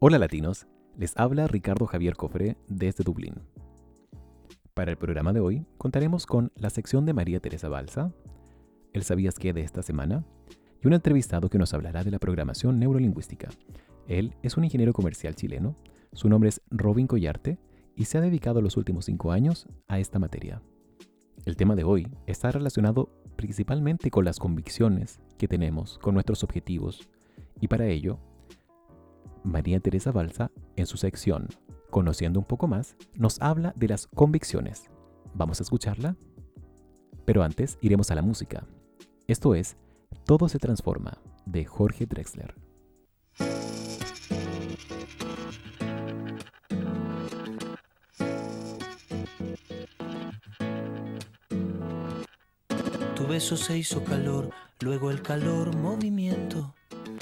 Hola latinos, les habla Ricardo Javier Cofre desde Dublín. Para el programa de hoy contaremos con la sección de María Teresa Balsa, el sabías qué de esta semana y un entrevistado que nos hablará de la programación neurolingüística. Él es un ingeniero comercial chileno, su nombre es Robin Collarte y se ha dedicado los últimos cinco años a esta materia. El tema de hoy está relacionado principalmente con las convicciones que tenemos, con nuestros objetivos, y para ello María Teresa Balsa, en su sección Conociendo un poco más, nos habla de las convicciones. ¿Vamos a escucharla? Pero antes iremos a la música. Esto es Todo se transforma, de Jorge Drexler. Tu beso se hizo calor, luego el calor movimiento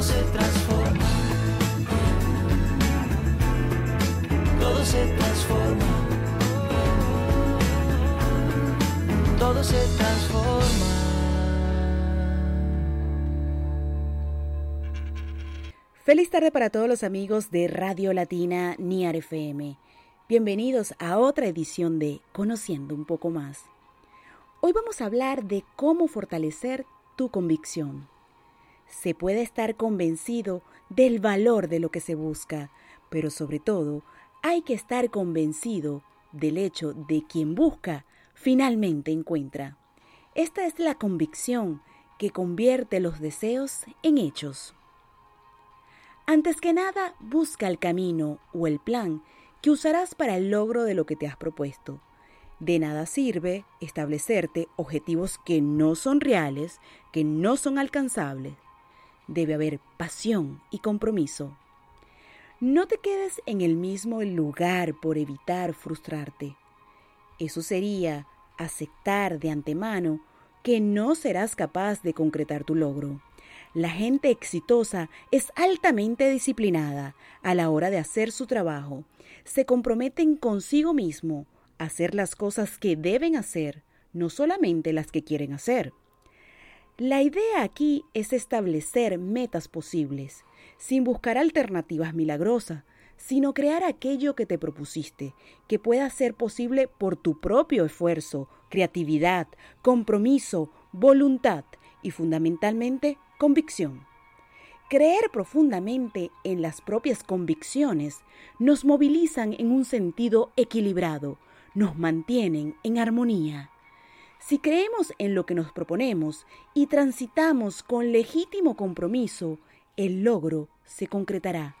Se transforma. Todo se transforma. Todo se transforma. Feliz tarde para todos los amigos de Radio Latina Niar FM. Bienvenidos a otra edición de Conociendo un poco más. Hoy vamos a hablar de cómo fortalecer tu convicción. Se puede estar convencido del valor de lo que se busca, pero sobre todo hay que estar convencido del hecho de quien busca finalmente encuentra. Esta es la convicción que convierte los deseos en hechos. Antes que nada, busca el camino o el plan que usarás para el logro de lo que te has propuesto. De nada sirve establecerte objetivos que no son reales, que no son alcanzables. Debe haber pasión y compromiso. No te quedes en el mismo lugar por evitar frustrarte. Eso sería aceptar de antemano que no serás capaz de concretar tu logro. La gente exitosa es altamente disciplinada a la hora de hacer su trabajo. Se comprometen consigo mismo a hacer las cosas que deben hacer, no solamente las que quieren hacer. La idea aquí es establecer metas posibles, sin buscar alternativas milagrosas, sino crear aquello que te propusiste, que pueda ser posible por tu propio esfuerzo, creatividad, compromiso, voluntad y fundamentalmente Convicción. Creer profundamente en las propias convicciones nos movilizan en un sentido equilibrado, nos mantienen en armonía. Si creemos en lo que nos proponemos y transitamos con legítimo compromiso, el logro se concretará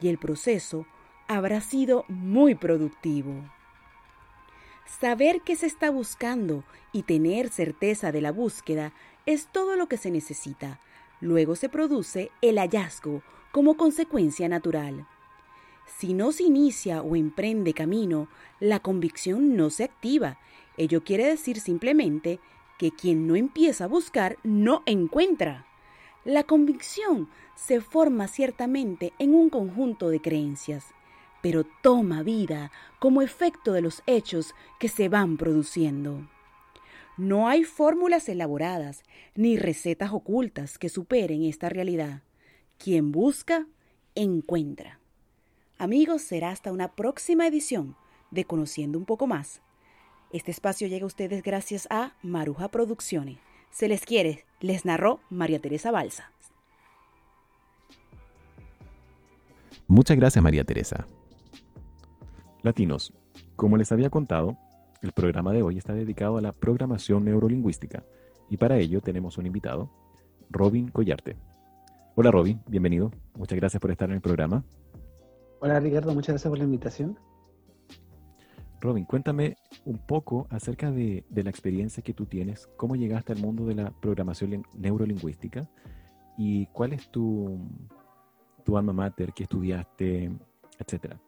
y el proceso habrá sido muy productivo. Saber qué se está buscando y tener certeza de la búsqueda es todo lo que se necesita Luego se produce el hallazgo como consecuencia natural. Si no se inicia o emprende camino, la convicción no se activa. Ello quiere decir simplemente que quien no empieza a buscar no encuentra. La convicción se forma ciertamente en un conjunto de creencias, pero toma vida como efecto de los hechos que se van produciendo. No hay fórmulas elaboradas ni recetas ocultas que superen esta realidad. Quien busca, encuentra. Amigos, será hasta una próxima edición de Conociendo un poco más. Este espacio llega a ustedes gracias a Maruja Producciones. Se les quiere, les narró María Teresa Balsa. Muchas gracias María Teresa. Latinos, como les había contado, el programa de hoy está dedicado a la programación neurolingüística y para ello tenemos un invitado, Robin Collarte. Hola Robin, bienvenido. Muchas gracias por estar en el programa. Hola Ricardo, muchas gracias por la invitación. Robin, cuéntame un poco acerca de, la experiencia que tú tienes, cómo llegaste al mundo de la programación neurolingüística y cuál es tu, tu alma mater, qué estudiaste, etcétera.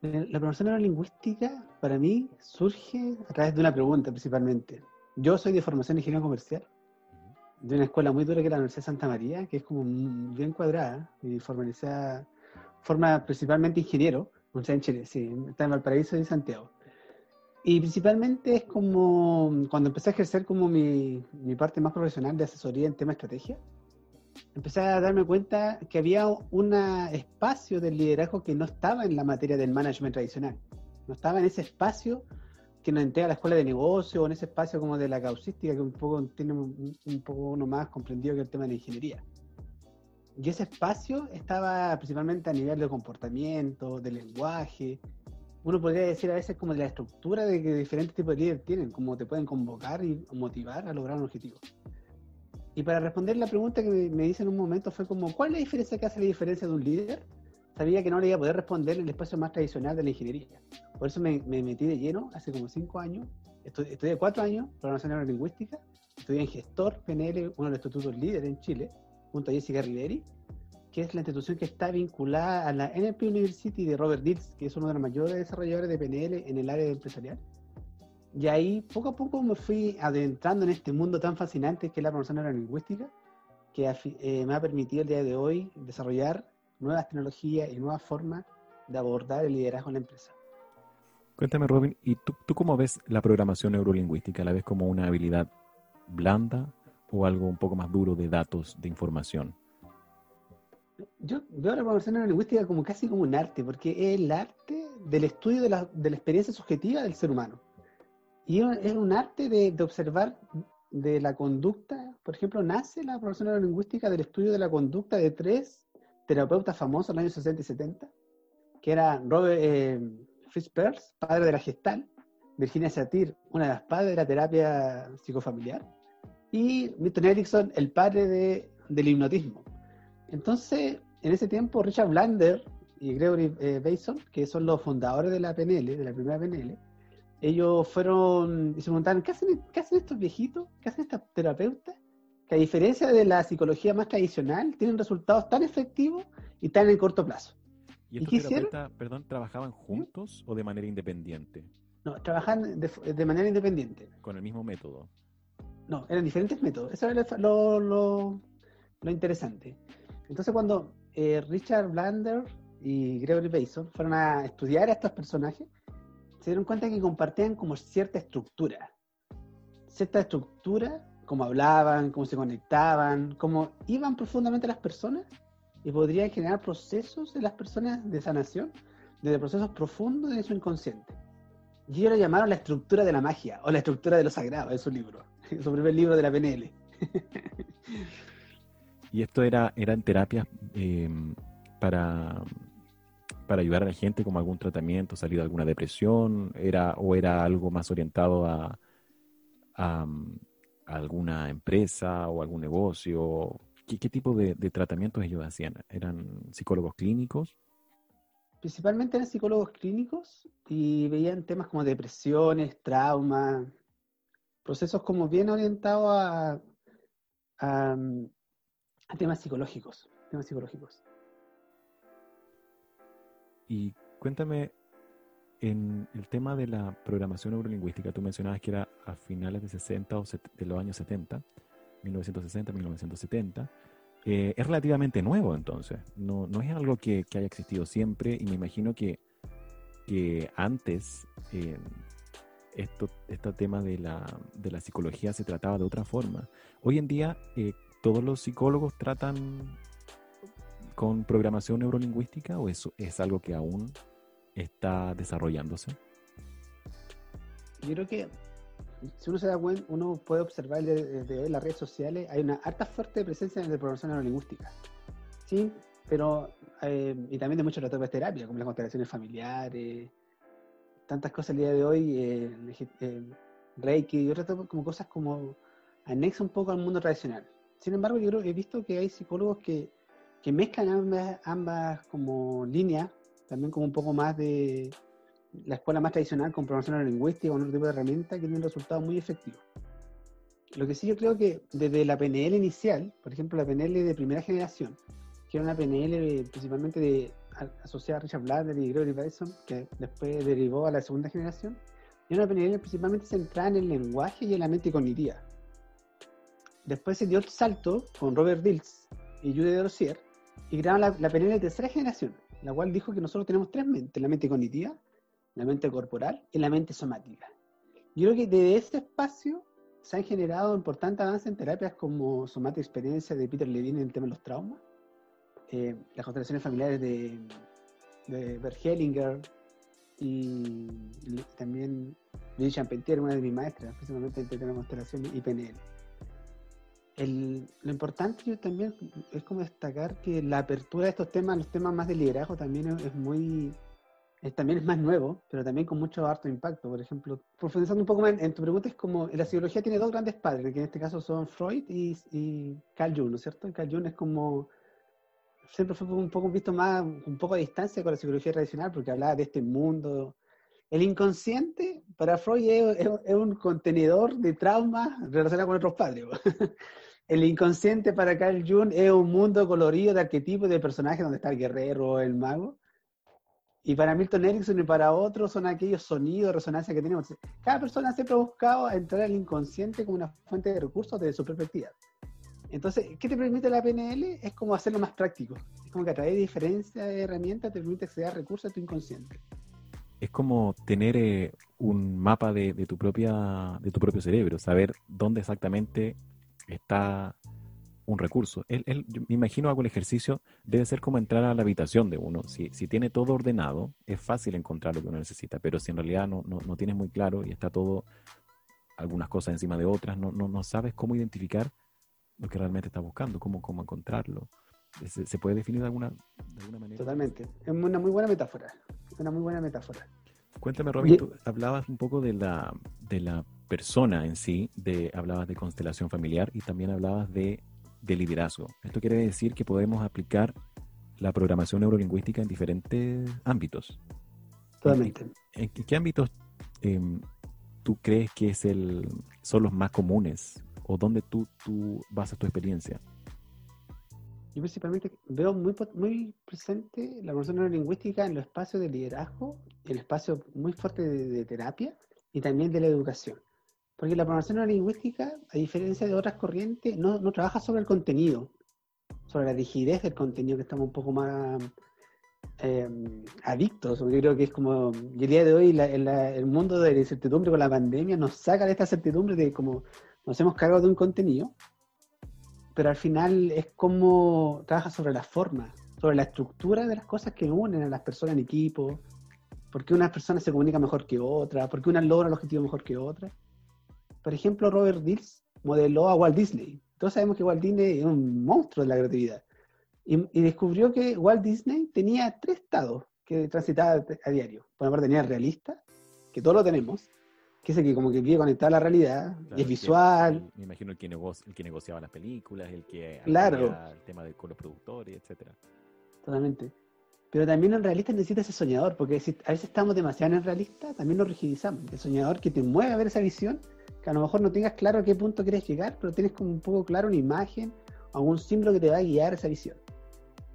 La programación neurolingüística para mí surge a través de una pregunta principalmente. Yo soy de formación de ingeniería comercial, de una escuela muy dura que es la Universidad de Santa María, que es como bien cuadrada y formalizada, forma principalmente ingeniero, Universidad en Chile, sí, está en Valparaíso y Santiago. Y principalmente es como cuando empecé a ejercer como mi, mi parte más profesional de asesoría en tema de estrategia, empecé a darme cuenta que había un espacio del liderazgo que no estaba en la materia del management tradicional. No estaba en ese espacio que nos entrega la escuela de negocio o en ese espacio como de la causística que un poco tiene un, poco uno más comprendido que el tema de la ingeniería. Y ese espacio estaba principalmente a nivel de comportamiento, de lenguaje. Uno podría decir a veces como de la estructura de que diferentes tipos de líderes tienen, cómo te pueden convocar y motivar a lograr un objetivo. Y para responder la pregunta que me, hice en un momento fue como, ¿cuál es la diferencia que hace la diferencia de un líder? Sabía que no le iba a poder responder en el espacio más tradicional de la ingeniería. Por eso me, metí de lleno hace como cinco años. estudié cuatro años, programación neurolingüística. Estudié en gestor PNL, uno de los institutos líderes en Chile, junto a Jessica Riveri. que es la institución que está vinculada a la NLP University de Robert Dills, que es uno de los mayores desarrolladores de PNL en el área empresarial. Y ahí poco a poco me fui adentrando en este mundo tan fascinante que es la programación neurolingüística, que eh, me ha permitido el día de hoy desarrollar nuevas tecnologías y nuevas formas de abordar el liderazgo en la empresa. Cuéntame, Robin, ¿y tú, tú cómo ves la programación neurolingüística? ¿La ves como una habilidad blanda o algo un poco más duro de datos, de información? Yo veo la programación neurolingüística como casi como un arte, porque es el arte del estudio de la, de la experiencia subjetiva del ser humano. Y es un arte de, de, observar de la conducta. Por ejemplo, nace la programación neurolingüística del estudio de la conducta de tres terapeutas famosos en los años 60 y 70, que eran Robert eh, Fritz Perls, padre de la gestal, Virginia Satir, una de las padres de la terapia psicofamiliar, y Milton Erickson, el padre de, del hipnotismo. Entonces, en ese tiempo, Richard Blander y Gregory eh, Bason, que son los fundadores de la PNL, de la primera PNL, ellos fueron y se preguntaron, ¿qué hacen, ¿qué hacen estos viejitos? ¿Qué hacen estas terapeutas? Que a diferencia de la psicología más tradicional, tienen resultados tan efectivos y tan en corto plazo. ¿Y estos terapeutas, perdón, trabajaban juntos o de manera independiente? No, trabajaban de, manera independiente. ¿Con el mismo método? No, eran diferentes métodos. Eso era lo, lo, lo interesante. Entonces, cuando eh, Richard Blander y Gregory Bason fueron a estudiar a estos personajes, se dieron cuenta que compartían como cierta estructura. Cierta estructura, cómo hablaban, cómo se conectaban, cómo iban profundamente las personas y podrían generar procesos en las personas de sanación, desde procesos profundos de su inconsciente. Y ellos lo llamaron la estructura de la magia o la estructura de lo sagrado, en su libro, su primer libro de la PNL. y esto era, eran terapias eh, para para ayudar a la gente como algún tratamiento, salir de alguna depresión, era, o era algo más orientado a, alguna empresa o algún negocio? ¿Qué, tipo de, tratamientos ellos hacían? ¿Eran psicólogos clínicos? Principalmente eran psicólogos clínicos y veían temas como depresiones, traumas, procesos como bien orientados a, a, temas psicológicos, temas psicológicos. Y cuéntame, en el tema de la programación neurolingüística, tú mencionabas que era a finales de 60 o de los años 70, 1960, 1970. Eh, es relativamente nuevo entonces, no, no es algo que, que, haya existido siempre y me imagino que, que antes eh, esto, este tema de la, de la, psicología se trataba de otra forma. Hoy en día eh, todos los psicólogos tratan con programación neurolingüística o eso es algo que aún está desarrollándose? Yo creo que si uno se da cuenta, uno puede observar desde hoy las redes sociales, hay una harta fuerte presencia de programación neurolingüística. Sí, pero, eh, y también de muchos de terapia, como las constelaciones familiares, tantas cosas el día de hoy, eh, eh, Reiki y otras como cosas como anexo un poco al mundo tradicional. Sin embargo, yo creo, he visto que hay psicólogos que que mezclan ambas, ambas como líneas, también como un poco más de la escuela más tradicional con programación lingüística, con otro tipo de herramientas que tienen resultados muy efectivos. Lo que sí yo creo que desde la PNL inicial, por ejemplo la PNL de primera generación, que era una PNL principalmente de, asociada a Richard Blader y Gregory Bateson, que después derivó a la segunda generación, era una PNL principalmente centrada en el lenguaje y en la mente cognitiva. Después se dio el salto con Robert Dills y Judy de Rossier, y crearon la, la PNL de tercera generación, la cual dijo que nosotros tenemos tres mentes, la mente cognitiva, la mente corporal y la mente somática. Yo creo que desde este espacio se han generado importantes avances en terapias como Somatic Experiencia de Peter Levine en el tema de los traumas, eh, las constelaciones familiares de, de Bert Hellinger y, también Lili Champentier, una de mis maestras, en el tema de constelación y PNL lo importante también es como destacar que la apertura de estos temas, los temas más de liderazgo también es, muy, también es más nuevo, pero también con mucho harto impacto. Por ejemplo, profundizando un poco más en, tu pregunta, es como la psicología tiene dos grandes padres, que en este caso son Freud y, Carl Jung, ¿no es cierto? Carl Jung es como, siempre fue un poco visto más, un poco a distancia con la psicología tradicional, porque hablaba de este mundo. El inconsciente para Freud es, es un contenedor de traumas relacionados con otros padres. el inconsciente para Carl Jung es un mundo colorido de arquetipos de personajes donde está el guerrero el mago. Y para Milton Erickson y para otros son aquellos sonidos, resonancias que tenemos. Cada persona siempre ha buscado entrar al inconsciente como una fuente de recursos desde su perspectiva. Entonces, ¿qué te permite la PNL? Es como hacerlo más práctico. Es como que a través de diferentes herramientas te permite acceder a recursos de tu inconsciente. Es como tener eh, un mapa de, de, tu propia, de tu propio cerebro, saber dónde exactamente está un recurso. Me imagino hago el ejercicio, debe ser como entrar a la habitación de uno. Si, si tiene todo ordenado, es fácil encontrar lo que uno necesita, pero si en realidad no, no, no tienes muy claro y está todo, algunas cosas encima de otras, no, no, no sabes cómo identificar lo que realmente estás buscando, cómo, cómo encontrarlo. ¿Se, ¿Se, puede definir de alguna, de alguna manera? Totalmente. Es una muy buena metáfora. Una muy buena metáfora. Cuéntame, Robin, tú hablabas un poco de la, de la persona en sí, de, hablabas de constelación familiar y también hablabas de, de liderazgo. Esto quiere decir que podemos aplicar la programación neurolingüística en diferentes ámbitos. Totalmente. ¿En, en, en qué ámbitos eh, tú crees que es el, son los más comunes o dónde tú, tú basas tu experiencia? Yo principalmente veo muy, muy presente la programación neurolingüística en los espacios de liderazgo, en el espacio muy fuerte de, terapia y también de la educación. Porque la programación neurolingüística, a diferencia de otras corrientes, no, no, trabaja sobre el contenido, sobre la rigidez del contenido, que estamos un poco más eh, adictos. Yo creo que es como, el día de hoy, la, el mundo de la incertidumbre con la pandemia nos saca de esta certidumbre de cómo nos hacemos cargo de un contenido, pero al final es como trabaja sobre la forma, sobre la estructura de las cosas que unen a las personas en equipo, por qué unas personas se comunican mejor que otras, por qué unas logran el objetivo mejor que otras. Por ejemplo, Robert Dills modeló a Walt Disney. Todos sabemos que Walt Disney es un monstruo de la creatividad. Y, y descubrió que Walt Disney tenía tres estados que transitaba a diario. Por una parte tenía el realista, que todos lo tenemos, que es el que como que quiere conectar a la realidad, claro, y es visual. Me imagino el que, negocia, el que negociaba las películas, el que claro. el tema de, con los productores, etcétera. Totalmente. Pero también el realista necesita ese soñador, porque si a veces estamos demasiado en el realista, también nos rigidizamos. El soñador que te mueve a ver esa visión, que a lo mejor no tengas claro a qué punto quieres llegar, pero tienes como un poco claro una imagen, algún símbolo que te va a guiar esa visión.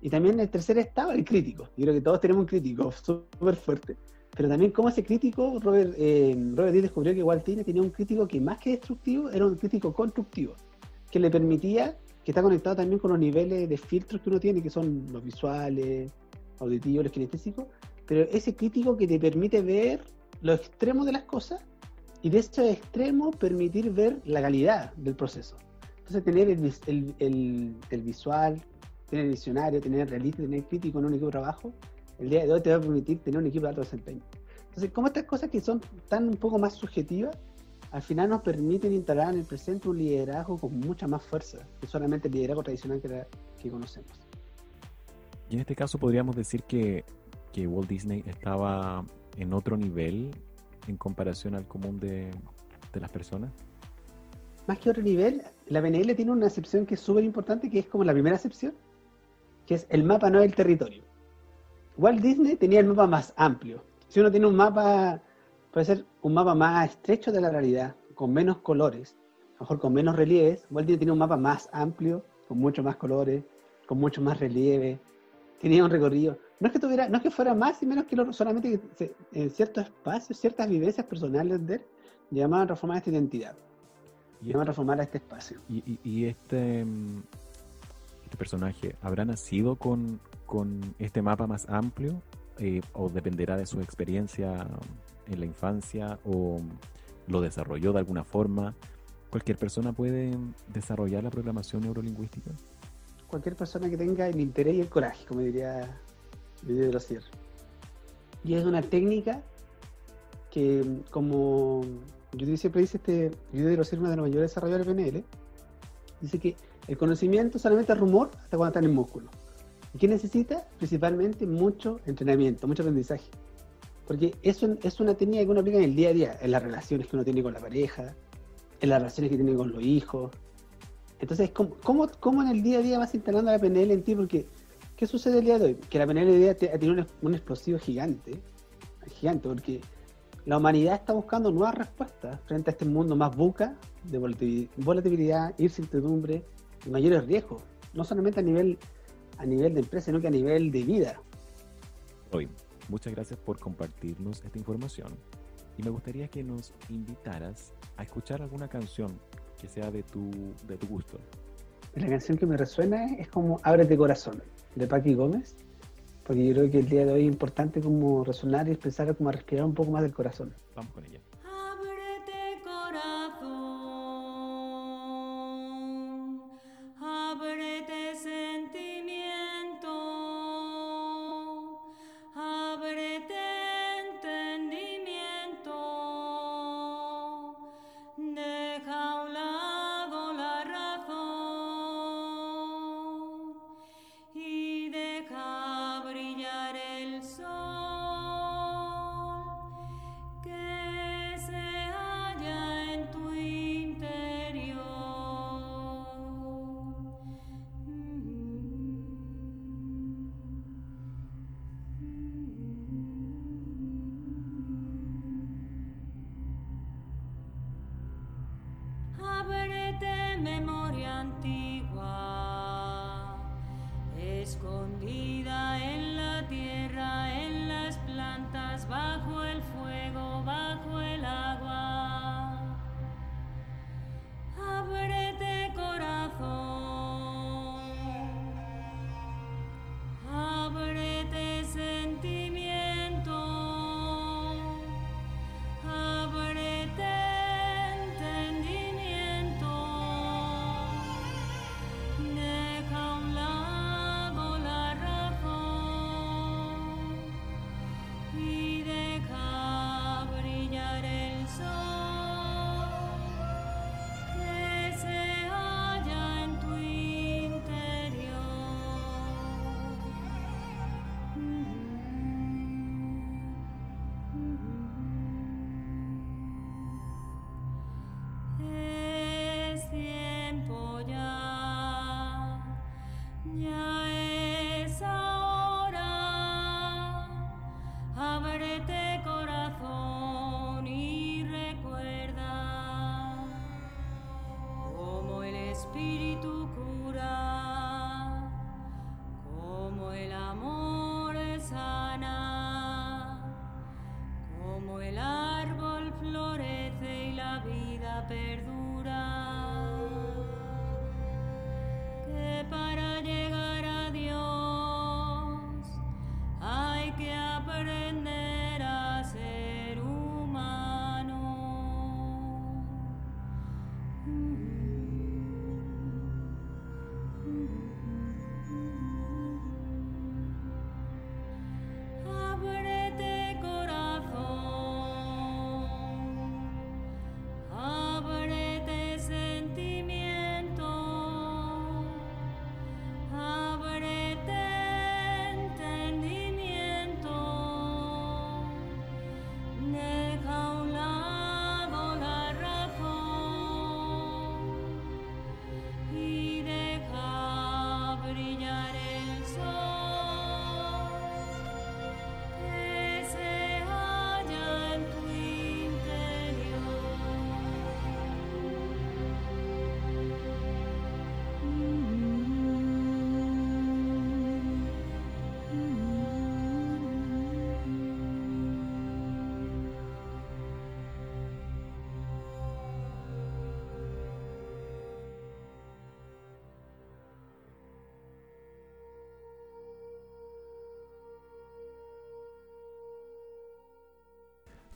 Y también el tercer estado, el crítico. Yo creo que todos tenemos un crítico súper fuerte. Pero también como ese crítico, Robert, eh, Robert Dick descubrió que Walt Disney tenía un crítico que más que destructivo, era un crítico constructivo, que le permitía, que está conectado también con los niveles de filtros que uno tiene, que son los visuales, auditivos, los kinestésicos, pero ese crítico que te permite ver los extremos de las cosas y de esos extremos permitir ver la calidad del proceso. Entonces tener el, el, el, el visual, tener el visionario, tener el realista, tener el crítico en un equipo de trabajo, el día de hoy te va a permitir tener un equipo de alto desempeño. Entonces, como estas cosas que son tan un poco más subjetivas, al final nos permiten instalar en el presente un liderazgo con mucha más fuerza que solamente el liderazgo tradicional que, la, que conocemos. Y en este caso podríamos decir que, que, Walt Disney estaba en otro nivel en comparación al común de, de las personas. Más que otro nivel, la PNL tiene una acepción que es súper importante, que es como la primera acepción, que es el mapa no es el territorio. Walt Disney tenía el mapa más amplio. Si uno tiene un mapa, puede ser un mapa más estrecho de la realidad, con menos colores, a lo mejor con menos relieves. Walt Disney tenía un mapa más amplio, con mucho más colores, con mucho más relieve. Tenía un recorrido. No es que tuviera, no es que fuera más y menos que lo, solamente que se, en ciertos espacios, ciertas vivencias personales de él, llamaban a transformar esta identidad. Y llamaban a transformar a este espacio. Y, y, y este, este personaje, ¿habrá nacido con, con este mapa más amplio eh, o dependerá de su experiencia en la infancia o lo desarrolló de alguna forma? ¿Cualquier persona puede desarrollar la programación neurolingüística? Cualquier persona que tenga el interés y el coraje, como diría Didier Sierra. Y es una técnica que, como yo siempre dice este Didier Sierra, uno de los mayores desarrolladores de PNL, dice que el conocimiento solamente es rumor hasta cuando está en el músculo. ¿Y qué necesita? Principalmente mucho entrenamiento, mucho aprendizaje. Porque eso es una técnica que uno aplica en el día a día, en las relaciones que uno tiene con la pareja, en las relaciones que tiene con los hijos. Entonces, ¿cómo, cómo, cómo en el día a día vas instalando la PNL en ti? Porque, ¿qué sucede el día de hoy? Que la PNL de día tiene un, explosivo gigante, gigante, porque la humanidad está buscando nuevas respuestas frente a este mundo más buca, de volatilidad, incertidumbre, mayores riesgos, no solamente a nivel, a nivel de empresa, sino que a nivel de vida. Hoy, muchas gracias por compartirnos esta información y me gustaría que nos invitaras a escuchar alguna canción que sea de tu, de tu gusto. La canción que me resuena es como Ábrete Corazón, de Paqui Gómez, porque yo creo que el día de hoy es importante como resonar y empezar como a respirar un poco más del corazón. Vamos con ella.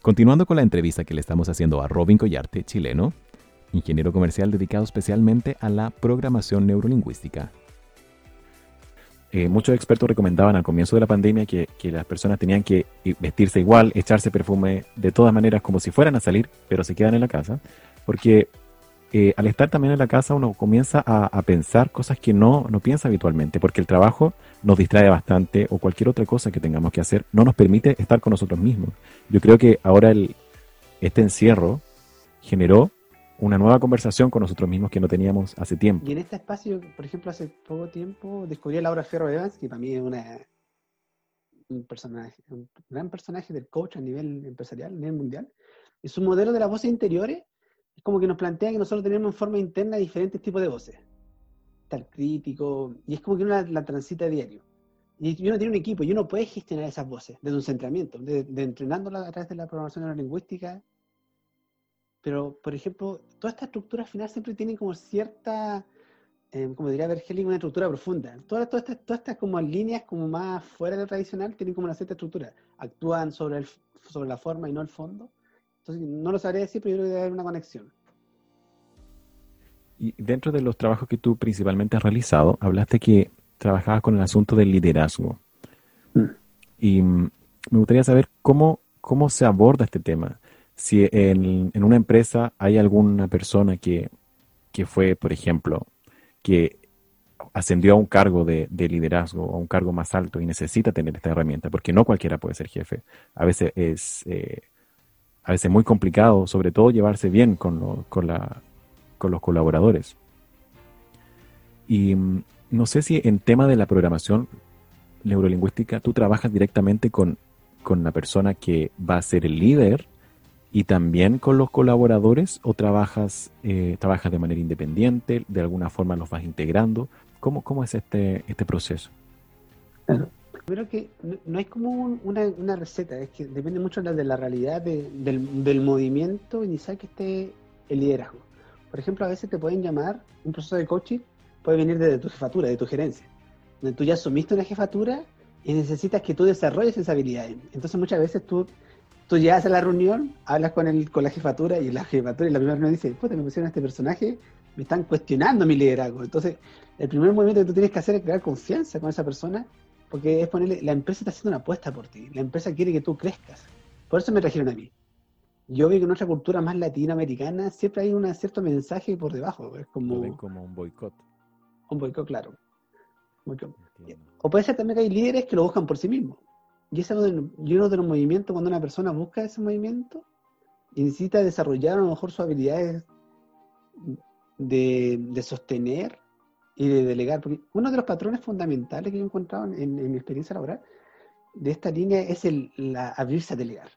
Continuando con la entrevista que le estamos haciendo a Robin Collarte, chileno, ingeniero comercial dedicado especialmente a la programación neurolingüística. Eh, muchos expertos recomendaban al comienzo de la pandemia que, las personas tenían que vestirse igual, echarse perfume de todas maneras como si fueran a salir, pero se quedan en la casa, porque eh, al estar también en la casa uno comienza a, pensar cosas que no, no piensa habitualmente, porque el trabajo nos distrae bastante o cualquier otra cosa que tengamos que hacer no nos permite estar con nosotros mismos. Yo creo que ahora este encierro generó una nueva conversación con nosotros mismos que no teníamos hace tiempo. Y en este espacio, por ejemplo, hace poco tiempo descubrí a Laura Ferro Evans, que para mí es una, un un gran personaje del coach a nivel empresarial, a nivel mundial. Y su modelo de las voces interiores es como que nos plantea que nosotros tenemos en forma interna diferentes tipos de voces. estar crítico, y es como que uno la, la transita a diario. Y uno tiene un equipo y uno puede gestionar esas voces desde un centramiento, de, de entrenándola a través de la programación neurolingüística. Pero, por ejemplo, toda esta estructura final siempre tiene como cierta, eh, como diría Bergelic, una estructura profunda. Todas, todas, estas, todas estas como líneas como más fuera de lo tradicional tienen como una cierta estructura. Actúan sobre, el, sobre la forma y no el fondo. Entonces, no lo sabría decir, pero yo creo que debe haber una conexión. Y dentro de los trabajos que tú principalmente has realizado, hablaste que trabajabas con el asunto del liderazgo. Mm. Y mm, me gustaría saber cómo, cómo se aborda este tema. Si en, en una empresa hay alguna persona que, que fue, por ejemplo, que ascendió a un cargo de, de liderazgo o a un cargo más alto y necesita tener esta herramienta, porque no cualquiera puede ser jefe. A veces es eh, a veces muy complicado, sobre todo llevarse bien con, lo- con, la, con los colaboradores. Y mm, no sé si en tema de la programación neurolingüística tú trabajas directamente con, con la persona que va a ser el líder y también con los colaboradores o trabajas, eh, trabajas de manera independiente, de alguna forma los vas integrando. ¿Cómo, cómo es este, este proceso? Primero que no, no como un- una, una receta, es que depende mucho de la, realidad de- del, del movimiento inicial que esté el liderazgo. Por ejemplo, a veces te pueden llamar, un proceso de coaching puede venir desde tu jefatura, de tu gerencia, donde tú ya asumiste una jefatura y necesitas que tú desarrolles esas habilidades. Entonces muchas veces tú, tú llegas a la reunión, hablas con, el, con la jefatura y la jefatura y la primera reunión dice, puta, me pusieron a este personaje, me están cuestionando mi liderazgo. Entonces, el primer movimiento que tú tienes que hacer es crear confianza con esa persona porque es ponerle, la empresa está haciendo una apuesta por ti, la empresa quiere que tú crezcas. Por eso me trajeron a mí. Yo vi que en nuestra cultura más latinoamericana siempre hay un cierto mensaje por debajo, es Lo como ven como un boicot. un boicot claro. Boicot. O puede ser también que hay líderes que lo buscan por sí mismos. Y ese es uno de- y uno de los movimientos, cuando una persona busca ese movimiento y necesita desarrollar a lo mejor sus habilidades de, de sostener y de delegar. Porque uno de los patrones fundamentales que he encontrado en, mi experiencia laboral de esta línea es el abrirse a delegar.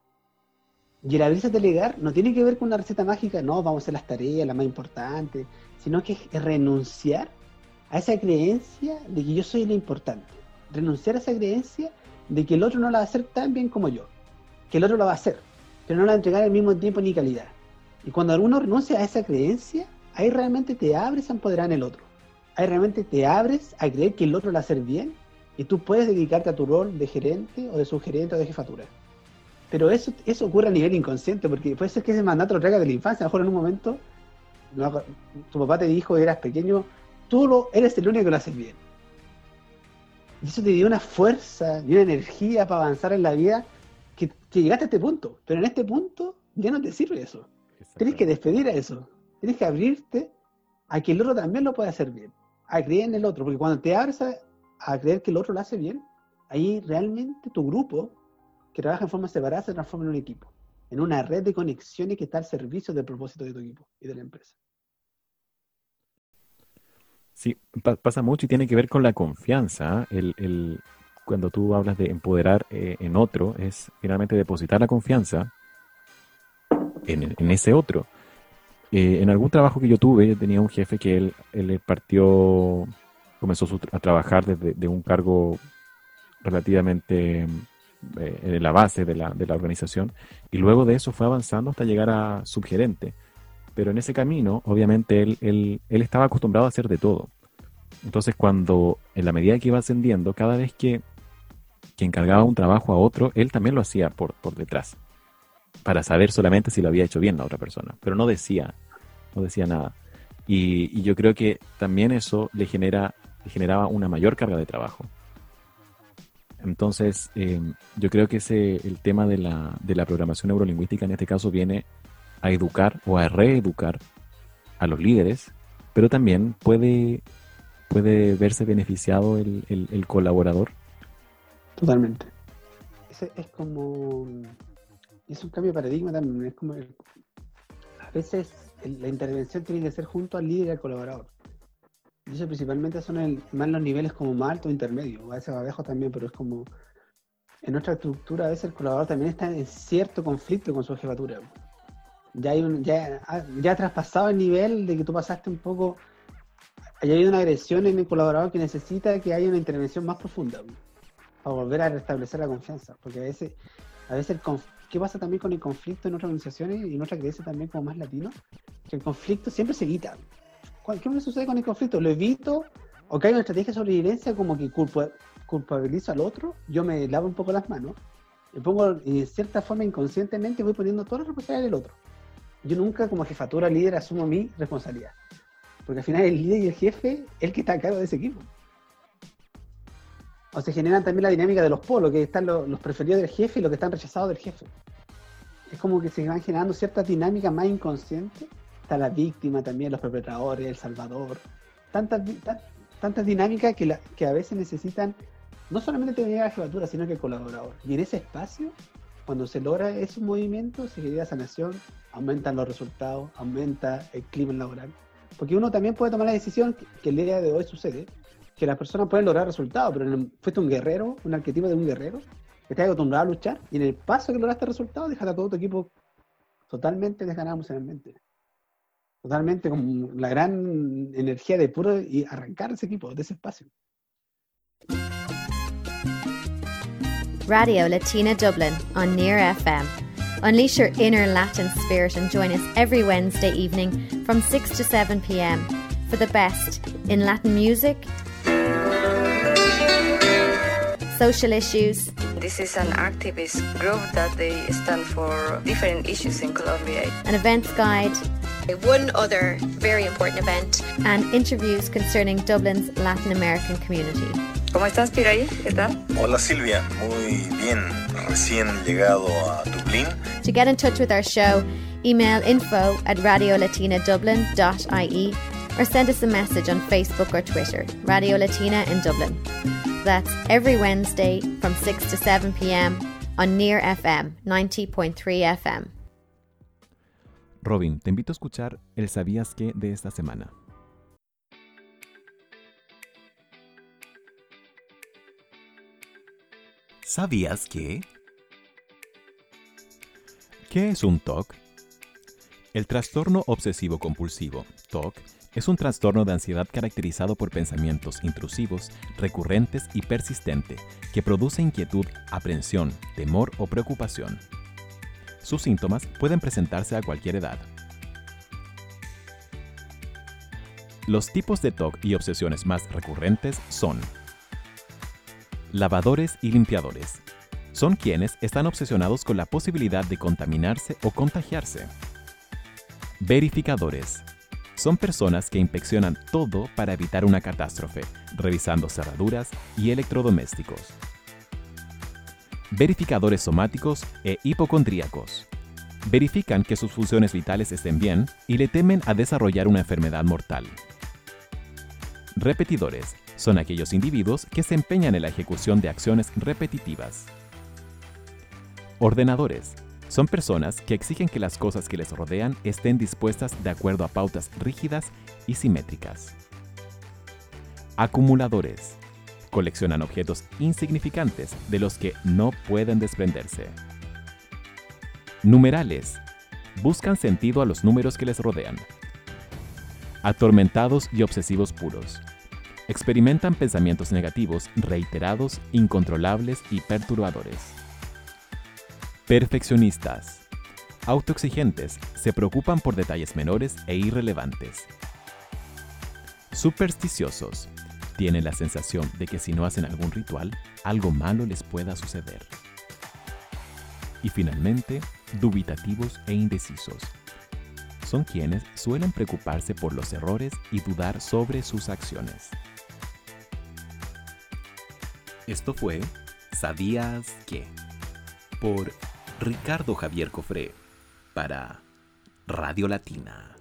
Y el abrirse a delegar no tiene que ver con una receta mágica, no, vamos a hacer las tareas, las más importantes, sino que es renunciar a esa creencia de que yo soy lo importante. Renunciar a esa creencia de que el otro no la va a hacer tan bien como yo. Que el otro la va a hacer, pero no la va a entregar al mismo tiempo ni calidad. Y cuando uno renuncia a esa creencia, ahí realmente te abres a empoderar en el otro. Ahí realmente te abres a creer que el otro la va a hacer bien y tú puedes dedicarte a tu rol de gerente o de subgerente o de jefatura. Pero eso, eso ocurre a nivel inconsciente, porque puede ser que ese mandato lo traiga de la infancia. A lo mejor en un momento no, tu papá te dijo que eras pequeño, tú lo, eres el único que lo haces bien. Y eso te dio una fuerza y una energía para avanzar en la vida que, que llegaste a este punto. Pero en este punto ya no te sirve eso. Tienes que despedir a eso. Tienes que abrirte a que el otro también lo puede hacer bien. A creer en el otro. Porque cuando te abres a, creer que el otro lo hace bien, ahí realmente tu grupo, que trabaja en forma separada, se transforma en un equipo. En una red de conexiones que está al servicio del propósito de tu equipo y de la empresa. Sí, pa- pasa mucho y tiene que ver con la confianza. ¿ah? El, el- cuando tú hablas de empoderar eh, en otro, es finalmente depositar la confianza en, en ese otro. Eh, en algún trabajo que yo tuve, yo tenía un jefe que él, él partió, comenzó su- a trabajar desde de un cargo relativamente eh, en la base de la, de la organización y luego de eso fue avanzando hasta llegar a subgerente. Pero en ese camino, obviamente, él, él, él estaba acostumbrado a hacer de todo. Entonces, cuando, en la medida que iba ascendiendo, cada vez que, que encargaba un trabajo a otro, él también lo hacía por, por detrás, para saber solamente si lo había hecho bien la otra persona. Pero no decía, no decía nada. Y, y yo creo que también eso le, genera, le generaba una mayor carga de trabajo. Entonces, eh, yo creo que ese, el tema de la, de la programación neurolingüística en este caso viene a educar o a reeducar a los líderes, pero también puede, puede verse beneficiado el, el- el colaborador. Totalmente. Ese es como. Es un cambio de paradigma también. Es como. el- a veces el- la intervención tiene que ser junto al líder y al colaborador. Y eso principalmente son el- más los niveles como más alto o intermedio. A veces abajo también, pero es como. En nuestra estructura, a veces el colaborador también está en cierto conflicto con su jefatura. Ya, hay un, ya, ha- ya ha traspasado el nivel de que tú pasaste un poco hay habido una agresión en el colaborador que necesita que haya una intervención más profunda para volver a restablecer la confianza. Porque a veces, a veces el ¿qué pasa también con el conflicto en otras organizaciones y en otras creencias también como más latinos? Que el conflicto siempre se evita. ¿Qué me sucede con el conflicto? Lo evito o que hay una estrategia de sobrevivencia como que culpabilizo al otro, yo me lavo un poco las manos, me pongo, y de cierta forma inconscientemente voy poniendo toda la responsabilidad del otro. Yo nunca como jefatura líder asumo mi responsabilidad. Porque al final el líder y el jefe es el que está a cargo de ese equipo. O se generan también la dinámica de los polos, que están los, preferidos del jefe y los que están rechazados del jefe. Es como que se van generando ciertas dinámicas más inconscientes. Está la víctima también, los perpetradores, el salvador. Tantas, tantas dinámicas que, que a veces necesitan no solamente tener la jefatura, sino que el colaborador. Y en ese espacio, cuando se logra ese movimiento, se genera sanación, aumentan los resultados, aumenta el clima laboral. Porque uno también puede tomar la decisión que, el día de hoy sucede, que las personas pueden lograr resultados, pero fuiste un guerrero, un arquetipo de un guerrero, que te acostumbrado a luchar, y en el paso que lograste resultados, dejas a todo tu equipo totalmente desganado emocionalmente. Totalmente con la gran energía de puro y arrancar ese equipo, de ese espacio. Radio Latina Dublin on Near FM Unleash your inner Latin spirit and join us every Wednesday evening from 6 to 7 pm for the best in Latin music, social issues. This is an activist group that they stand for different issues in Colombia. An events guide. One other very important event. And interviews concerning Dublin's Latin American community. ¿Cómo estás, Piraí? ¿Qué tal? Hola, Silvia. Muy bien. Recién llegado a Dublín. To get in touch with our show, email info at radiolatinadublin.ie or send us a message on Facebook or Twitter, Radio Latina in Dublin. That's every Wednesday from 6 to 7 p.m. on Near FM 90.3 FM. Robin, te invito a escuchar el Sabías qué de esta semana. ¿Sabías que? ¿Qué es un TOC? El trastorno obsesivo compulsivo, TOC, es un trastorno de ansiedad caracterizado por pensamientos intrusivos, recurrentes y persistentes que produce inquietud, aprensión, temor o preocupación. Sus síntomas pueden presentarse a cualquier edad. Los tipos de TOC y obsesiones más recurrentes son lavadores y limpiadores. Son quienes están obsesionados con la posibilidad de contaminarse o contagiarse. Verificadores. Son personas que inspeccionan todo para evitar una catástrofe, revisando cerraduras y electrodomésticos. Verificadores somáticos e hipocondríacos. Verifican que sus funciones vitales estén bien y le temen a desarrollar una enfermedad mortal. Repetidores son aquellos individuos que se empeñan en la ejecución de acciones repetitivas. Ordenadores. Son personas que exigen que las cosas que les rodean estén dispuestas de acuerdo a pautas rígidas y simétricas. Acumuladores. Coleccionan objetos insignificantes de los que no pueden desprenderse. Numerales. Buscan sentido a los números que les rodean. Atormentados y obsesivos puros experimentan pensamientos negativos reiterados, incontrolables y perturbadores. Perfeccionistas. Autoexigentes, se preocupan por detalles menores e irrelevantes. Supersticiosos. Tienen la sensación de que si no hacen algún ritual, algo malo les pueda suceder. Y finalmente, dubitativos e indecisos. Son quienes suelen preocuparse por los errores y dudar sobre sus acciones. Esto fue ¿Sabías qué? por Ricardo Javier Cofré para Radio Latina.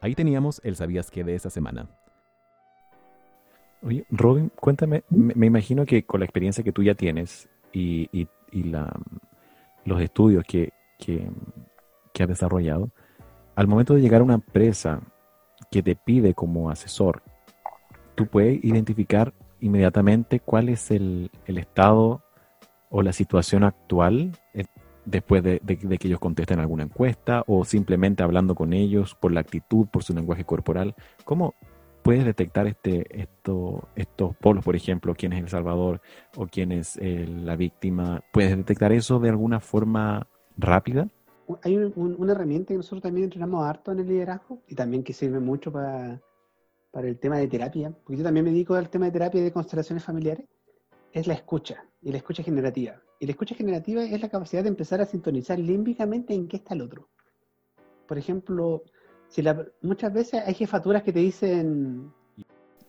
Ahí teníamos el ¿Sabías qué? de esta semana. Oye, Robin, cuéntame, me, imagino que con la experiencia que tú ya tienes y, los estudios que, que, que has desarrollado, al momento de llegar a una empresa que te pide como asesor tú puedes identificar inmediatamente cuál es el, estado o la situación actual después de, que ellos contesten alguna encuesta o simplemente hablando con ellos por la actitud, por su lenguaje corporal. ¿Cómo puedes detectar este, esto, estos polos, por ejemplo, quién es el salvador o quién es eh, la víctima? ¿Puedes detectar eso de alguna forma rápida? Hay un- una herramienta que nosotros también entrenamos harto en el liderazgo y también que sirve mucho para, para el tema de terapia, porque yo también me dedico al tema de terapia de constelaciones familiares, es la escucha y la escucha generativa. Y la escucha generativa es la capacidad de empezar a sintonizar límbicamente en qué está el otro. Por ejemplo, si la- muchas veces hay jefaturas que te dicen,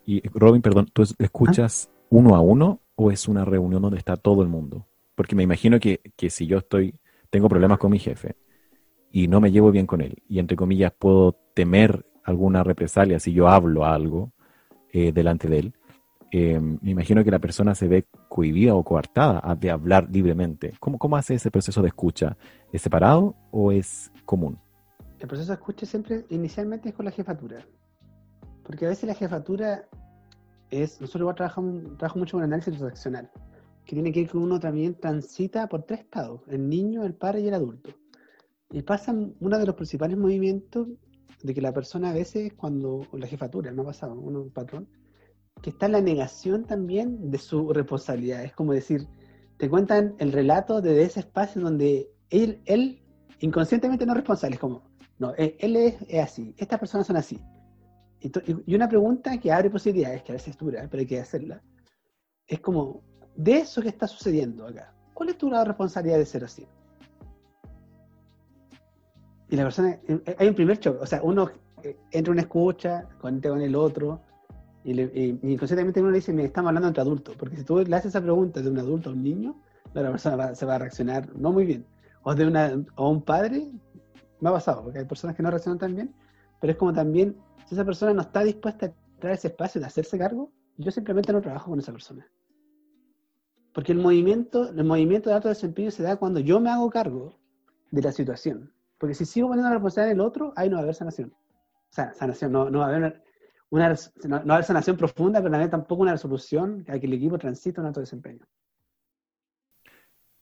Y Robin, perdón, ¿tú es- escuchas uno a uno o es una reunión donde está todo el mundo? Porque me imagino que, que si yo estoy, tengo problemas con mi jefe y no me llevo bien con él, y entre comillas puedo temer alguna represalia si yo hablo algo eh, delante de él, eh, me imagino que la persona se ve cohibida o coartada de hablar libremente. ¿Cómo, ¿Cómo hace ese proceso de escucha? ¿Es separado o es común? el proceso de escucha siempre inicialmente es con la jefatura. Porque a veces la jefatura es, nosotros trabajamos, trabajo mucho con análisis transaccional, que tiene que ir que uno también transita por tres estados, el niño, el padre y el adulto. Y pasan uno de los principales movimientos de que la persona a veces cuando, la jefatura, me ha pasado, uno un patrón, que está la negación también de su responsabilidad. Es como decir, te cuentan el relato de ese espacio donde él, él inconscientemente no es responsable, es como, no, él, él es, es así, estas personas son así. Y, y- una pregunta que abre posibilidades, que a veces es dura, pero hay que hacerla, es como, de eso que está sucediendo acá, ¿cuál es tu grado de responsabilidad de ser así? Y la persona, eh, hay un primer choque, o sea, uno eh, entra en una escucha, conecta con el otro, y, le- y- inconscientemente uno le dice, "Mira, estamos hablando entre adultos, porque si tú le haces esa pregunta de un adulto a un niño, la persona se va a reaccionar no muy bien. O de una, o un padre, me ha pasado, porque hay personas que no reaccionan tan bien, pero es como también, si esa persona no está dispuesta a a ese espacio de hacerse cargo, yo simplemente no trabajo con esa persona. Porque el movimiento, el movimiento de alto desempeño se da cuando yo me hago cargo de la situación. Porque si sigo poniendo la responsabilidad en el otro, ahí no va a haber sanación. O sea, sanación, no, no va a haber una, no, no haber sanación profunda, pero también tampoco una resolución a que el equipo transite un alto desempeño.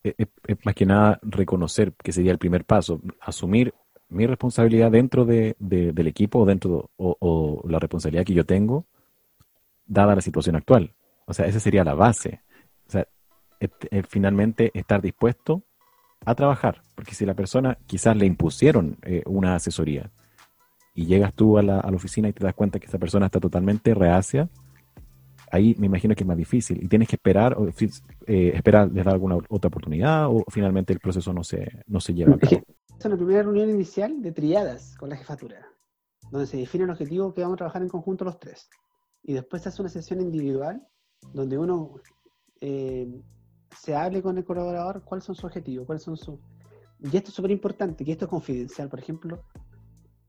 es, es- es más que nada reconocer que sería el primer paso, asumir mi responsabilidad dentro de, de- del equipo dentro o, o la responsabilidad que yo tengo, dada la situación actual. O sea, esa sería la base. O sea, et- eh, finalmente estar dispuesto a trabajar, porque si la persona quizás le impusieron eh, una asesoría y llegas tú a la, a la oficina y te das cuenta que esa persona está totalmente reacia, ahí me imagino que es más difícil y tienes que esperar o eh, esperar les da alguna otra oportunidad o finalmente el proceso no se no se lleva a cabo. Es una primera reunión inicial de triadas con la jefatura, donde se define el objetivo que vamos a trabajar en conjunto los tres. Y después se hace una sesión individual donde uno eh, se hable con el colaborador cuáles son sus objetivos, cuáles son sus... Y esto es súper importante, que esto es confidencial. Por ejemplo,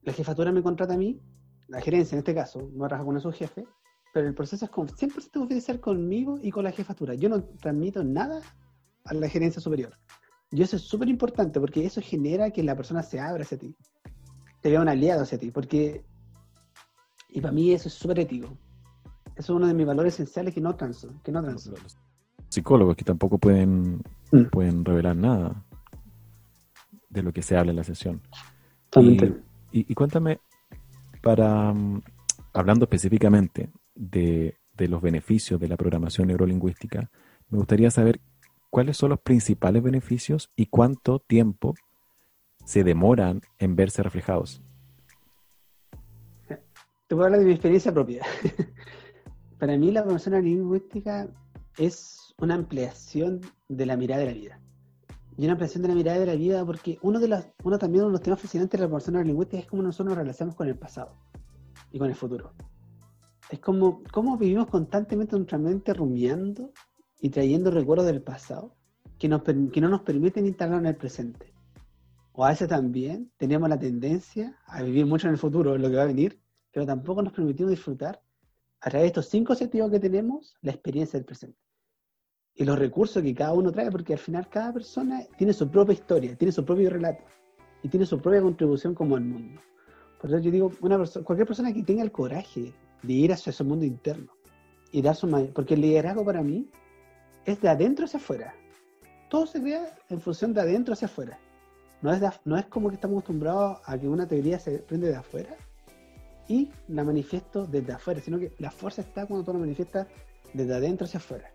la jefatura me contrata a mí, la gerencia en este caso, no trabaja con su jefe, pero el proceso es con- 100% confidencial conmigo y con la jefatura. Yo no transmito nada a la gerencia superior. Y eso es súper importante porque eso genera que la persona se abra hacia ti, te vea un aliado hacia ti, porque, y para mí eso es súper ético. Eso es uno de mis valores esenciales que no transo, que no transo. Psicólogos que tampoco pueden Mm. pueden revelar nada de lo que se habla en la sesión. Totalmente. Y- cuéntame, para mm, hablando específicamente de, de los beneficios de la programación neurolingüística, me gustaría saber cuáles son los principales beneficios y cuánto tiempo se demoran en verse reflejados. Te puedo hablar de mi experiencia propia. Para mí la programación lingüística es una ampliación de la mirada de la vida. Y una ampliación de la mirada de la vida porque uno de los, uno también uno de los temas fascinantes de la programación lingüística es cómo nosotros nos relacionamos con el pasado y con el futuro. Es como cómo vivimos constantemente nuestra mente rumiando y trayendo recuerdos del pasado que, nos, que no nos permiten instalarnos en el presente. O a veces también tenemos la tendencia a vivir mucho en el futuro, en lo que va a venir, pero tampoco nos permitimos disfrutar a través de estos cinco sentidos que tenemos la experiencia del presente. Y los recursos que cada uno trae, porque al final cada persona tiene su propia historia, tiene su propio relato y tiene su propia contribución como al mundo. Por eso yo digo, cualquier persona que tenga el coraje de ir hacia ese mundo interno y dar su mayor, porque el liderazgo para mí es de adentro hacia afuera. todo se crea en función de adentro hacia afuera. No es, no es como que estamos acostumbrados a que una teoría se prende de afuera y la manifiesto desde afuera, sino que la fuerza está cuando tú la manifiestas desde adentro hacia afuera.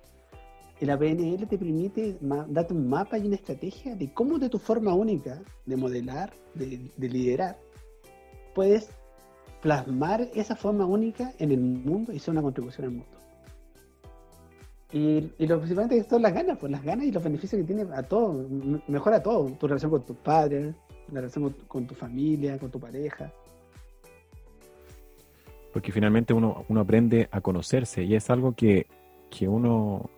Y la PNL te permite darte un mapa y una estrategia de cómo de tu forma única de modelar, de, de liderar, puedes plasmar esa forma única en el mundo y ser una contribución al mundo. Y, lo principalmente son las ganas, pues las ganas y los beneficios que tiene a todo, mejora todo, tu relación con tus padres, la relación con tu, con tu familia, con tu pareja. Porque finalmente uno, uno aprende a conocerse y es algo que, que uno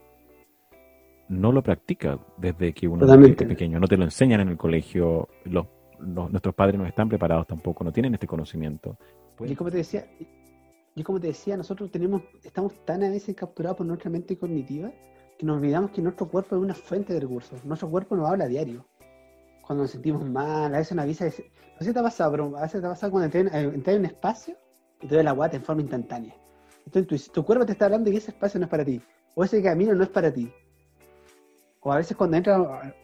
no lo practica desde que uno Totalmente. es pequeño. No te lo enseñan en el colegio, los, los- nuestros padres no están preparados tampoco, no tienen este conocimiento. Y como te decía, y como te decía, nosotros tenemos, estamos tan a veces capturados por nuestra mente cognitiva que nos olvidamos que nuestro cuerpo es una fuente de recursos. Nuestro cuerpo nos habla a diario. Cuando nos sentimos mal, a veces nos avisa. No sé si te ha pasado, pero a veces te ha pasado cuando entras en, un espacio y te duele la guata en forma instantánea. Entonces tu, tu cuerpo te está hablando y ese espacio no es para ti. O ese camino no es para ti. O a veces cuando entras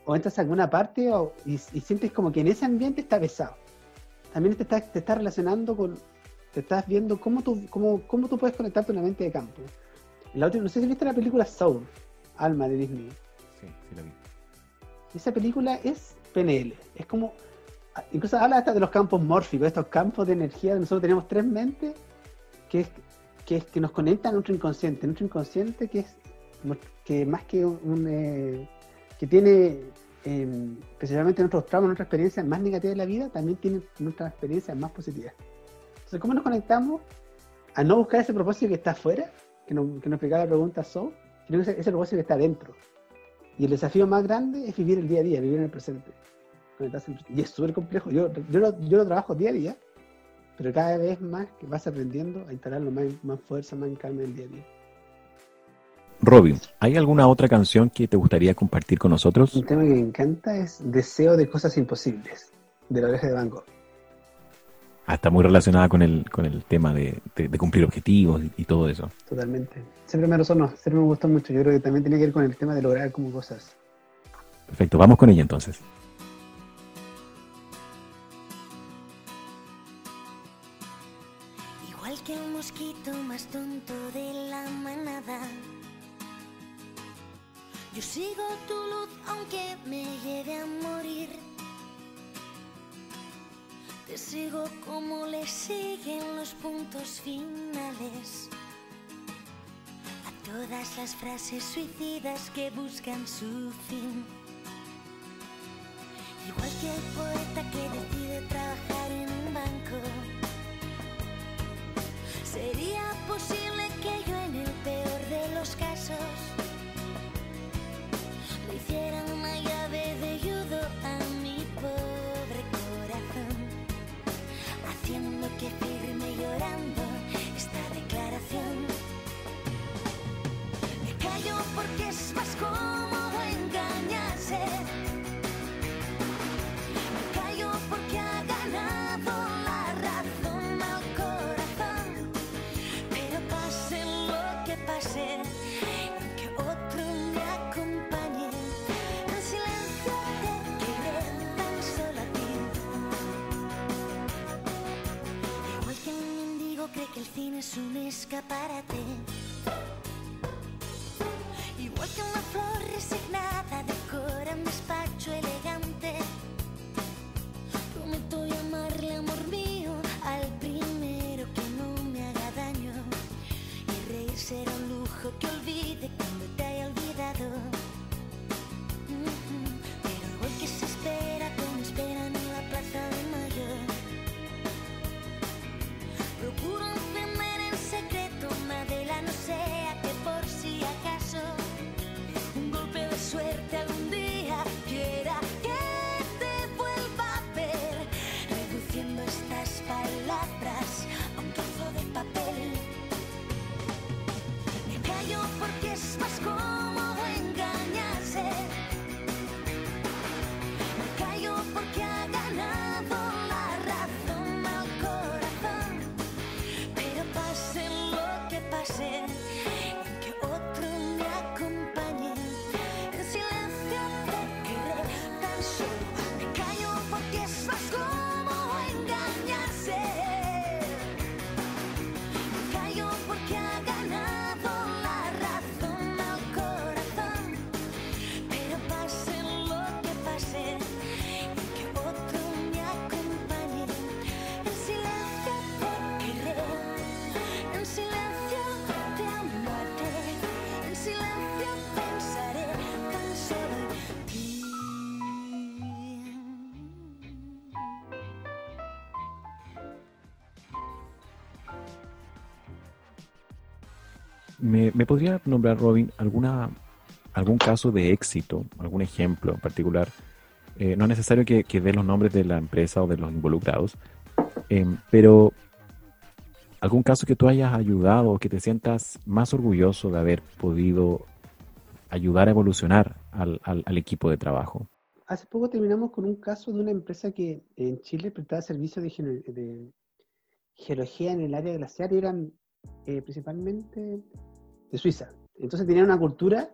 o entras a alguna parte o- y, y sientes como que en ese ambiente está pesado. También te estás te relacionando con, te estás viendo cómo tú, cómo, cómo tú puedes conectarte a una mente de campo. La otra, no sé si viste la película Soul, Alma de Disney. Sí, sí la vi. Esa película es PNL. Es como. Incluso habla hasta de los campos mórficos, estos campos de energía. Nosotros tenemos tres mentes que, es, que, es- que nos conectan a nuestro inconsciente. Nuestro inconsciente que es que más que un. eh, que tiene. eh, especialmente nuestros traumas, nuestras experiencias más negativas de la vida, también tiene nuestras experiencias más positivas. Entonces, ¿cómo nos conectamos a no buscar ese propósito que está afuera? Que nos, que nos explicaba la pregunta So, sino ese, ese propósito que está adentro. Y el desafío más grande es vivir el día a día, vivir en el presente. Y es súper complejo. Yo, yo, lo, yo lo trabajo día a día, pero cada vez más que vas aprendiendo a instalarlo más, más fuerza, más en calma en el día a día. Robin, ¿hay alguna otra canción que te gustaría compartir con nosotros? Un tema que me encanta es Deseo de Cosas Imposibles, de la oreja de Van Gogh. Ah, está muy relacionada con el, con el tema de, de- de cumplir objetivos y, y todo eso. Totalmente. Siempre me resonó, siempre me gustó mucho. Yo creo que también tiene que ver con el tema de lograr como cosas. Perfecto, vamos con ella entonces. Igual que el mosquito más tonto de la manada. Yo sigo tu luz aunque me lleve a morir. Te sigo como le siguen los puntos finales. A todas las frases suicidas que buscan su fin. Igual que el poeta que decide trabajar en un banco. ¿Sería posible porque ¿Me, me podría nombrar, Robin, alguna, algún caso de éxito, algún ejemplo en particular? Eh, no es necesario que, que dé los nombres de la empresa o de los involucrados, em, pero algún caso que tú hayas ayudado o que te sientas más orgulloso de haber podido ayudar a evolucionar al, al- al equipo de trabajo. Hace poco terminamos con un caso de una empresa que en Chile prestaba servicios de, gene- de geología en el área glaciar y eran eh, principalmente de Suiza. Entonces tenían una cultura,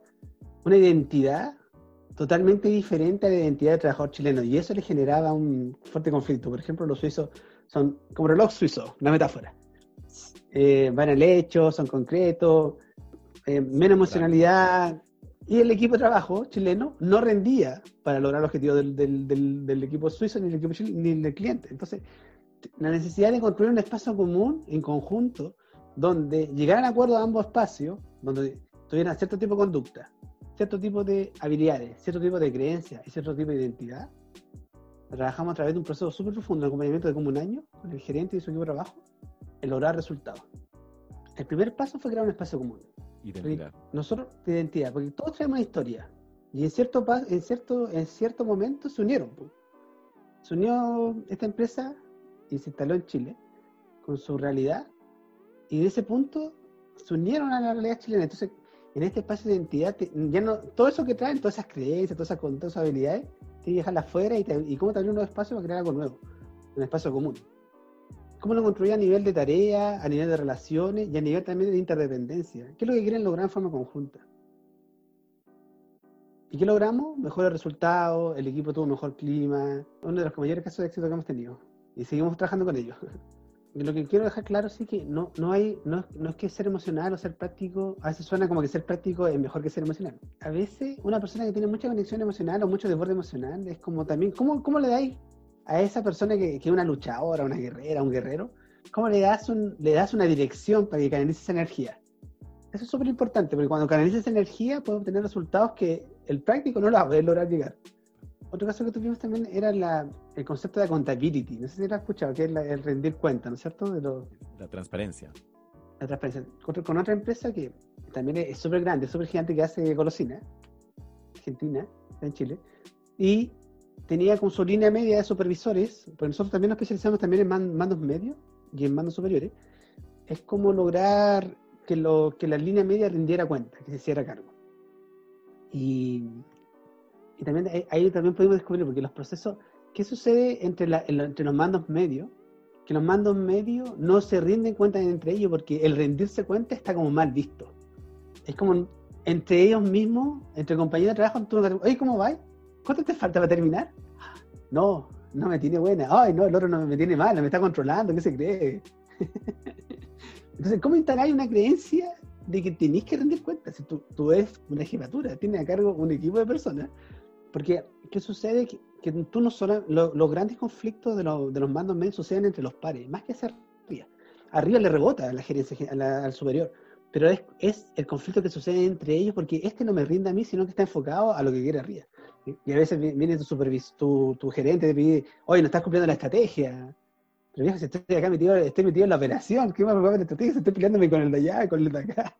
una identidad totalmente diferente a la identidad del trabajador chileno y eso le generaba un fuerte conflicto. Por ejemplo, los suizos son como reloj suizo, una metáfora. Eh, van al hecho, son concretos, eh, menos emocionalidad. Y el equipo de trabajo chileno no rendía para lograr el objetivo del, del- del- del equipo suizo ni el equipo chile- ni el del cliente. Entonces, la necesidad de construir un espacio común en conjunto donde llegaran a acuerdo a ambos espacios, donde tuvieran cierto tipo de conducta, cierto tipo de habilidades, cierto tipo de creencias y cierto tipo de identidad. Trabajamos a través de un proceso súper profundo de acompañamiento de como un año con el gerente y su equipo de trabajo en lograr resultados. El primer paso fue crear un espacio común. Identidad. Porque Nosotros, de identidad, porque todos tenemos una historia. Y en cierto, en cierto, en cierto momento se unieron. Se unió esta empresa y se instaló en Chile con su realidad. Y de ese punto se unieron a la realidad chilena. Entonces, en este espacio de identidad, ya no, todo eso que traen, todas esas creencias, todas esas, todas esas habilidades, tienes que dejarlas fuera y cómo te abrir un nuevo espacio para crear algo nuevo, un espacio común. ¿Cómo lo construir a nivel de tarea, a nivel de relaciones y a nivel también de interdependencia? ¿Qué es lo que quieren lograr en forma conjunta? ¿Y qué logramos? Mejores resultados, el equipo tuvo mejor clima, uno de los mayores casos de éxito que hemos tenido. Y seguimos trabajando con ellos. Lo que quiero dejar claro sí que no, no hay, no, no es que ser emocional o ser práctico, a veces suena como que ser práctico es mejor que ser emocional. A veces una persona que tiene mucha conexión emocional o mucho desborde emocional es como también, ¿cómo, cómo le dais a esa persona que, es una luchadora, una guerrera, un guerrero? ¿Cómo le das, un, le das una dirección para que canalice esa energía? Eso es súper importante, porque cuando canaliza esa energía puede obtener resultados que el práctico no lo va a poder lograr llegar. Otro caso que tuvimos también era la, el concepto de accountability. No sé si lo has escuchado, que es la- el rendir cuenta, ¿no es cierto? De lo, La transparencia. la transparencia. Con, con otra empresa que también es súper grande, súper gigante, que hace golosina, Argentina, en Chile, y tenía con su línea media de supervisores, porque nosotros también nos especializamos también en man- mandos medios y en mandos superiores, es como lograr que, lo, que la línea media rindiera cuenta, que se hiciera cargo. Y, y también ahí- ahí también pudimos descubrir, porque los procesos, ¿qué sucede entre, la- entre los mandos medios? Que los mandos medios no se rinden cuenta entre ellos, porque el rendirse cuenta está como mal visto. Es como entre ellos mismos, entre compañeros de trabajo, tú, oye, ¿cómo va? ¿Cuánto te falta para terminar? No, no me tiene buena. Ay, no, el otro no me tiene mala, me está controlando, ¿qué se cree? Entonces, ¿cómo instaláis una creencia de que tenéis que rendir cuentas? Si tú, tú eres una jefatura, tienes a cargo un equipo de personas. Porque, ¿qué sucede? Que, que tú no solo. lo- los grandes conflictos de, lo- de los mandos medios suceden entre los pares, más que hacia arriba. Arriba le rebota a la gerencia, al superior. Pero es, es el conflicto que sucede entre ellos porque este no me rinde a mí, sino que está enfocado a lo que quiere arriba. Y, a veces vi- viene tu, supervis, tu, tu gerente y te pide, oye, no estás cumpliendo la estrategia. Pero viejo, si estoy acá metido, estoy metido en la operación, ¿qué más me va a la estrategia? Estoy peleándome con el de allá, con el de acá.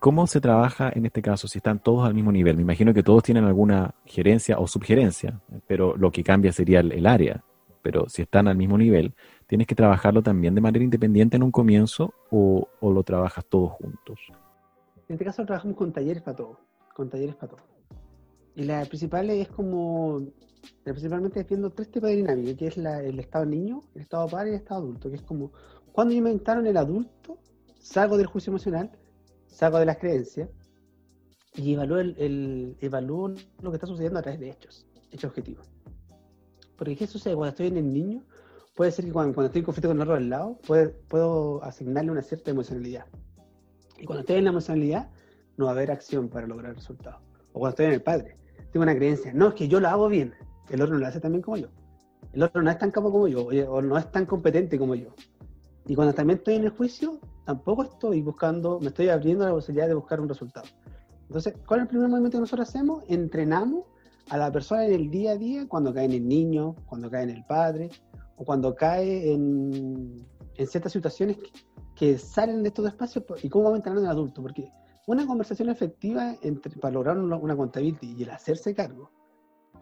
¿Cómo se trabaja en este caso si están todos al mismo nivel? Me imagino que todos tienen alguna gerencia o subgerencia, pero lo que cambia sería el, área. Pero si están al mismo nivel, ¿tienes que trabajarlo también de manera independiente en un comienzo o, lo trabajas todos juntos? En este caso trabajamos con talleres para todo, con talleres para todo. Y la principal es como, principalmente es viendo tres tipos de dinámica, que es la- el estado niño, el estado padre y el estado adulto, que es como, cuando yo el adulto, salgo del juicio emocional, salgo de las creencias y evalúo, el, el- evalúo lo que está sucediendo a través de hechos, hechos objetivos. Porque ¿qué sucede? Cuando estoy en el niño, puede ser que cuando, cuando estoy en conflicto con el otro del lado, puede- puedo asignarle una cierta emocionalidad. Y cuando estoy en la emocionalidad, no va a haber acción para lograr resultados. O cuando estoy en el padre, tengo una creencia, no, es que yo lo hago bien, el otro no lo hace tan bien como yo. El otro no es tan capo como yo, o no es tan competente como yo. Y cuando también estoy en el juicio, tampoco estoy buscando, me estoy abriendo la posibilidad de buscar un resultado. Entonces, ¿cuál es el primer movimiento que nosotros hacemos? Entrenamos a la persona en el día a día cuando cae en el niño, cuando cae en el padre, o cuando cae en, en ciertas situaciones que, que salen de estos espacios pues, y cómo vamos entrenando en adulto, porque una conversación efectiva entre, para lograr una contabilidad y el hacerse cargo,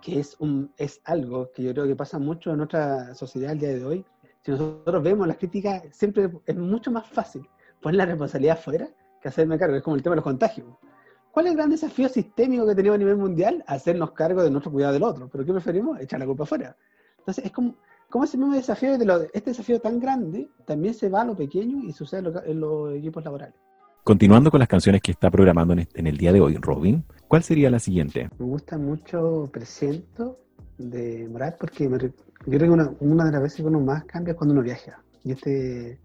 que es, un, es algo que yo creo que pasa mucho en nuestra sociedad al día de hoy, si nosotros vemos las críticas, siempre es mucho más fácil poner la responsabilidad fuera que hacerme cargo, es como el tema de los contagios. ¿Cuál es el gran desafío sistémico que tenemos a nivel mundial? Hacernos cargo de nuestro cuidado del otro. ¿Pero qué preferimos? Echar la culpa afuera. Entonces, es como, como ese mismo desafío, de lo, este desafío tan grande, también se va a lo pequeño y sucede en, lo, en los equipos laborales. Continuando con las canciones que está programando en, en el día de hoy, Robin, ¿cuál sería la siguiente? Me gusta mucho Presiento de Morat porque me, yo creo que una, una, de las veces que uno más cambia es cuando uno viaja. Y este,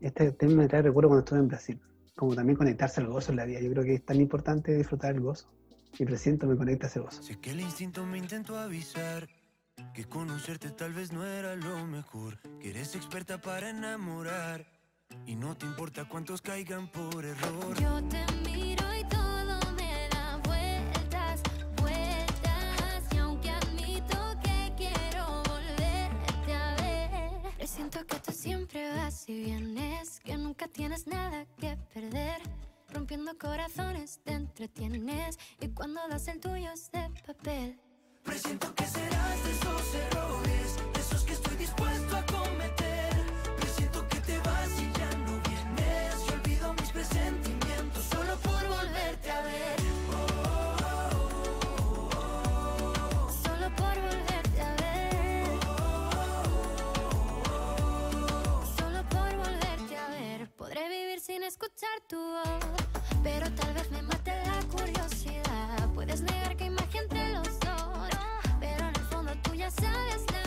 este tema me trae recuerdo cuando estuve en Brasil como también conectarse al gozo en la vida. Yo creo que es tan importante disfrutar el gozo. Y presiento me conecta a ese gozo. Sé que el instinto me intentó avisar que conocerte tal vez no era lo mejor. Que eres experta para enamorar y no te importa cuántos caigan por error. Yo te miro y todo siempre vas y vienes, que nunca tienes nada que perder. Rompiendo corazones te entretienes y cuando das el tuyo es de papel. Presiento que serás de esos errores, sin escuchar tu voz, pero tal vez me mate la curiosidad. Puedes negar que magia entre los dos, pero en el fondo tú ya sabes la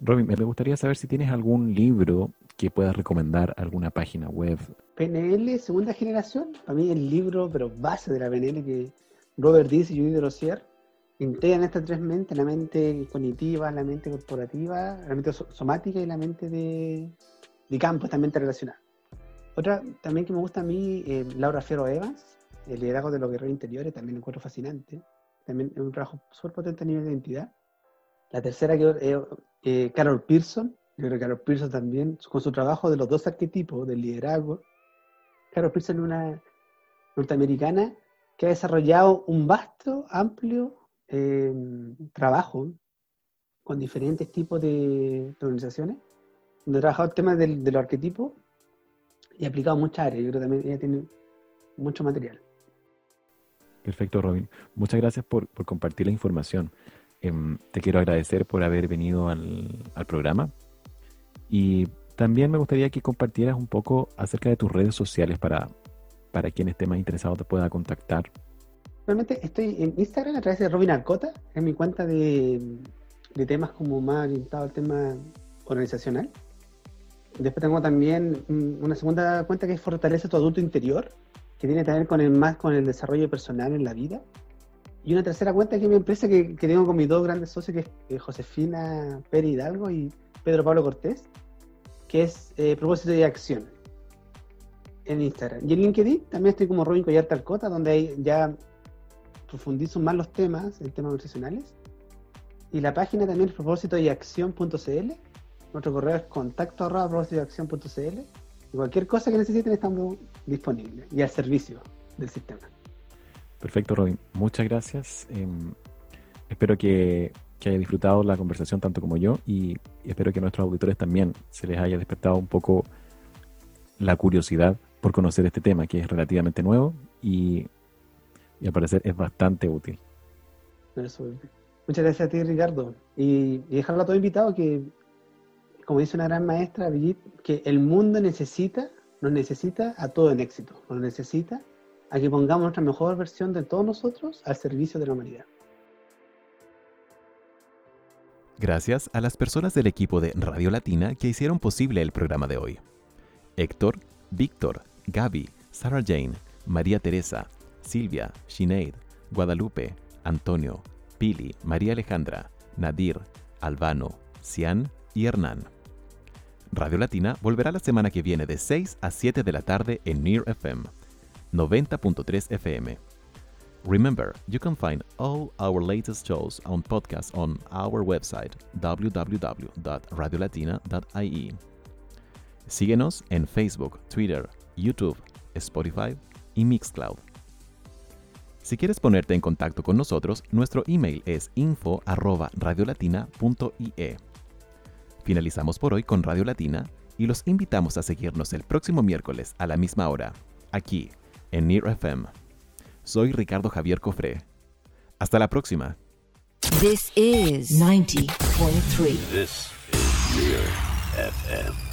Robin, me gustaría saber si tienes algún libro que puedas recomendar, alguna página web. PNL, segunda generación, para mí el libro, pero base de la PNL que Robert Diz y Judith de Rosier integran estas tres mentes, la mente cognitiva, la mente corporativa, la mente so- somática y la mente de, de campo, esta mente relacional. Otra también que me gusta a mí, eh, Laura Ferro Evans, el liderazgo de los guerreros interiores, también lo encuentro fascinante. También es un trabajo súper potente a nivel de identidad. La tercera que es eh, Carol Pearson, yo creo que Carol Pearson también, con su trabajo de los dos arquetipos del liderazgo. Carol Pearson es una norteamericana que ha desarrollado un vasto, amplio eh, trabajo con diferentes tipos de, organizaciones, donde ha trabajado el tema del, de los arquetipos y ha aplicado muchas áreas. Yo creo que también ella tiene mucho material. Perfecto, Robin. Muchas gracias por compartir la información. Em, te quiero agradecer por haber venido al, al programa. Y también me gustaría que compartieras un poco acerca de tus redes sociales para, para quien esté más interesado te pueda contactar. Realmente estoy en Instagram a través de Robin Arcota, es mi cuenta de, de temas como más orientados al tema organizacional. Después tengo también mm, una segunda cuenta que es Fortalece tu adulto interior, que tiene que ver con el, más con el desarrollo personal en la vida. Y una tercera cuenta que es mi empresa que, tengo con mis dos grandes socios, que es eh, Josefina Pérez Hidalgo y Pedro Pablo Cortés, que es eh, Propósito y Acción en Instagram. Y en LinkedIn también estoy como Robin Collar Talcota, donde hay, ya profundizo más los temas, en temas nutricionales. Y la página también es propósito y acción.cl. Nuestro correo es contacto arroba propósito y acción.cl. Y cualquier cosa que necesiten estamos disponibles y al servicio del sistema. Perfecto, Robin. Muchas gracias. Em, espero que, que haya disfrutado la conversación tanto como yo y, espero que a nuestros auditores también se les haya despertado un poco la curiosidad por conocer este tema que es relativamente nuevo y, al parecer es bastante útil. Muchas gracias a ti, Ricardo. Y, dejarlo a todo invitado que, como dice una gran maestra, que el mundo necesita, nos necesita a todo en éxito, nos necesita a que pongamos nuestra mejor versión de todos nosotros al servicio de la humanidad. Gracias a las personas del equipo de Radio Latina que hicieron posible el programa de hoy. Héctor, Víctor, Gaby, Sarah Jane, María Teresa, Silvia, Sinead, Guadalupe, Antonio, Pili, María Alejandra, Nadir, Albano, Cian y Hernán. Radio Latina volverá la semana que viene de 6 a 7 de la tarde en Near FM 90.3 FM. Remember, you can find all our latest shows on podcast on our website www.radiolatina.ie. Síguenos en Facebook, Twitter, YouTube, Spotify y Mixcloud. Si quieres ponerte en contacto con nosotros, nuestro email es info@radiolatina.ie. Finalizamos por hoy con Radio Latina y los invitamos a seguirnos el próximo miércoles a la misma hora, aquí en Near FM. Soy Ricardo Javier Cofré. Hasta la próxima. This is 90.3. This is Near FM.